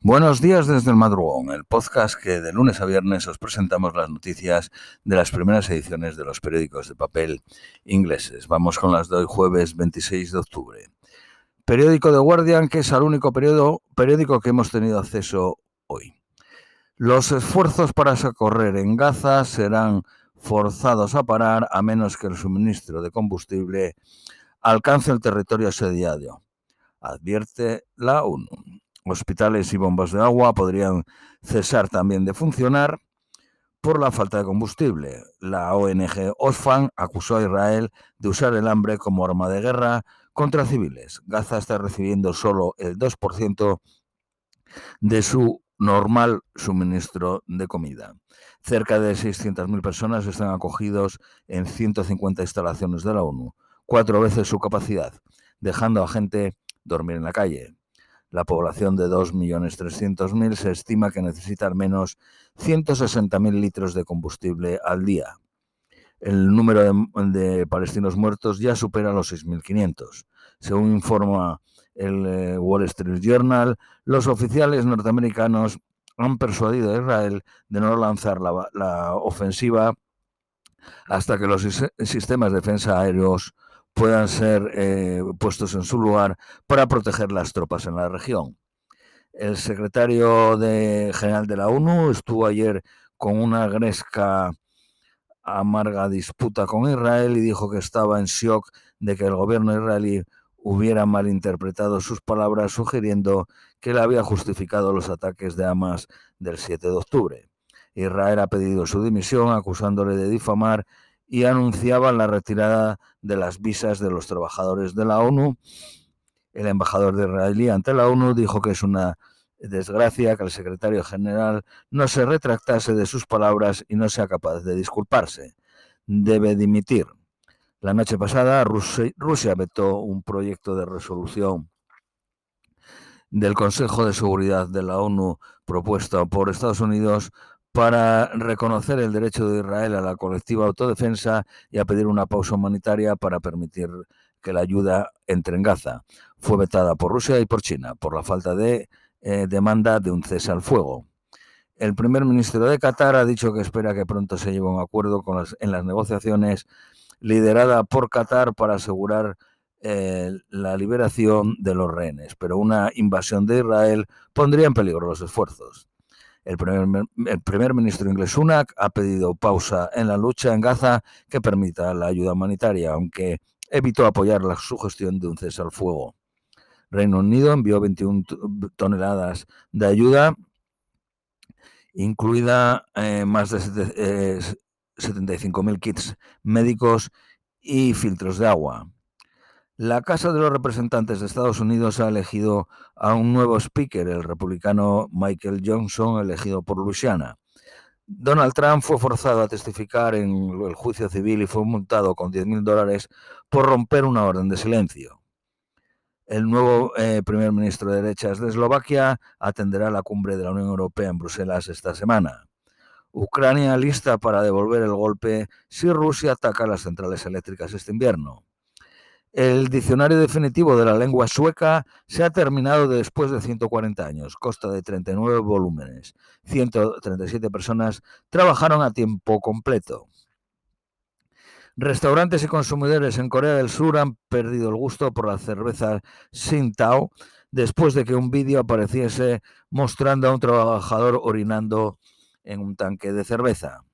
Buenos días desde el madrugón, el podcast que de lunes a viernes os presentamos las noticias de las primeras ediciones de los periódicos de papel ingleses. Vamos con las de hoy jueves 26 de octubre. Periódico de Guardian, que es el único periódico que hemos tenido acceso hoy. Los esfuerzos para socorrer en Gaza serán forzados a parar a menos que el suministro de combustible alcance el territorio asediado, advierte la ONU hospitales y bombas de agua podrían cesar también de funcionar por la falta de combustible. La ONG Oxfam acusó a Israel de usar el hambre como arma de guerra contra civiles. Gaza está recibiendo solo el 2% de su normal suministro de comida. Cerca de 600.000 personas están acogidos en 150 instalaciones de la ONU, cuatro veces su capacidad, dejando a gente dormir en la calle la población de 2.300.000 se estima que necesita al menos 160.000 litros de combustible al día. El número de, palestinos muertos ya supera los 6.500. Según informa el eh, Wall Street Journal, los oficiales norteamericanos han persuadido a Israel de no lanzar la, la ofensiva hasta que los sistemas de defensa aéreos puedan ser eh, puestos en su lugar para proteger las tropas en la región. El secretario general de la ONU estuvo ayer con una gresca amarga disputa con Israel y dijo que estaba en shock de que el gobierno israelí hubiera malinterpretado sus palabras sugiriendo que él había justificado los ataques de Hamas del 7 de octubre. Israel ha pedido su dimisión acusándole de difamar y anunciaban la retirada de las visas de los trabajadores de la ONU. El embajador de israelí ante la ONU dijo que es una desgracia que el secretario general no se retractase de sus palabras y no sea capaz de disculparse. Debe dimitir. La noche pasada Rusia, vetó un proyecto de resolución del Consejo de Seguridad de la ONU propuesto por Estados Unidos para reconocer el derecho de Israel a la colectiva autodefensa y a pedir una pausa humanitaria para permitir que la ayuda entre en Gaza. Fue vetada por Rusia y por China por la falta de eh, demanda de un cese al fuego. El primer ministro de Qatar ha dicho que espera que pronto se lleve un acuerdo en las negociaciones liderada por Qatar para asegurar eh, la liberación de los rehenes, pero una invasión de Israel pondría en peligro los esfuerzos. El primer, ministro inglés Sunak ha pedido pausa en la lucha en Gaza que permita la ayuda humanitaria, aunque evitó apoyar la sugestión de un cese al fuego. Reino Unido envió 21 toneladas de ayuda, incluida eh, más de 75.000 eh, kits médicos y filtros de agua. La Casa de los Representantes de Estados Unidos ha elegido a un nuevo speaker, el republicano Michael Johnson, elegido por Luisiana. Donald Trump fue forzado a testificar en el juicio civil y fue multado con 10.000 dólares por romper una orden de silencio. El nuevo eh, primer ministro de derechas de Eslovaquia atenderá la cumbre de la Unión Europea en Bruselas esta semana. Ucrania lista para devolver el golpe si Rusia ataca las centrales eléctricas este invierno. El diccionario definitivo de la lengua sueca se ha terminado después de 140 años, consta de 39 volúmenes. 137 personas trabajaron a tiempo completo. Restaurantes y consumidores en Corea del Sur han perdido el gusto por la cerveza Sintao después de que un vídeo apareciese mostrando a un trabajador orinando en un tanque de cerveza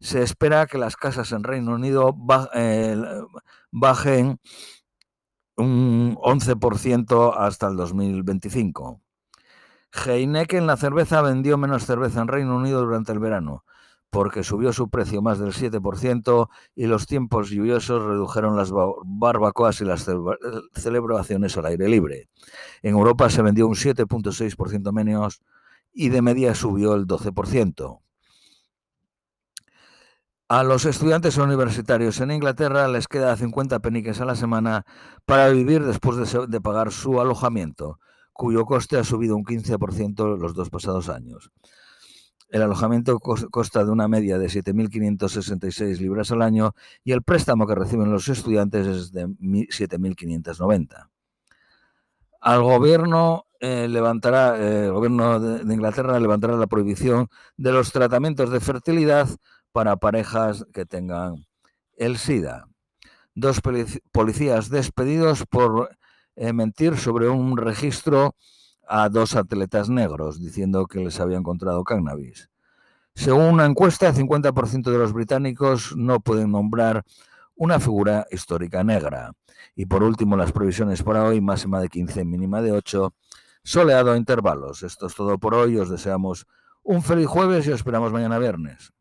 se espera que las casas en Reino Unido eh, bajen un 11% hasta el 2025. Heineken, la cerveza, vendió menos cerveza en Reino Unido durante el verano, porque subió su precio más del 7% y los tiempos lluviosos redujeron las barbacoas y las celebraciones al aire libre. En Europa se vendió un 7.6% menos y de media subió el 12%. A los estudiantes universitarios en Inglaterra les queda 50 peniques a la semana para vivir después de, pagar su alojamiento, cuyo coste ha subido un 15% los dos pasados años. El alojamiento consta de una media de 7.566 libras al año y el préstamo que reciben los estudiantes es de 7.590. al gobierno eh, levantará, eh, el gobierno de, Inglaterra levantará la prohibición de los tratamientos de fertilidad para parejas que tengan el SIDA. Dos policías despedidos por eh, mentir sobre un registro a dos atletas negros, diciendo que les había encontrado cannabis. Según una encuesta, el 50% de los británicos no pueden nombrar una figura histórica negra. Y por último, las previsiones para hoy, máxima de 15, mínima de 8, soleado a intervalos. Esto es todo por hoy, os deseamos un feliz jueves y os esperamos mañana viernes.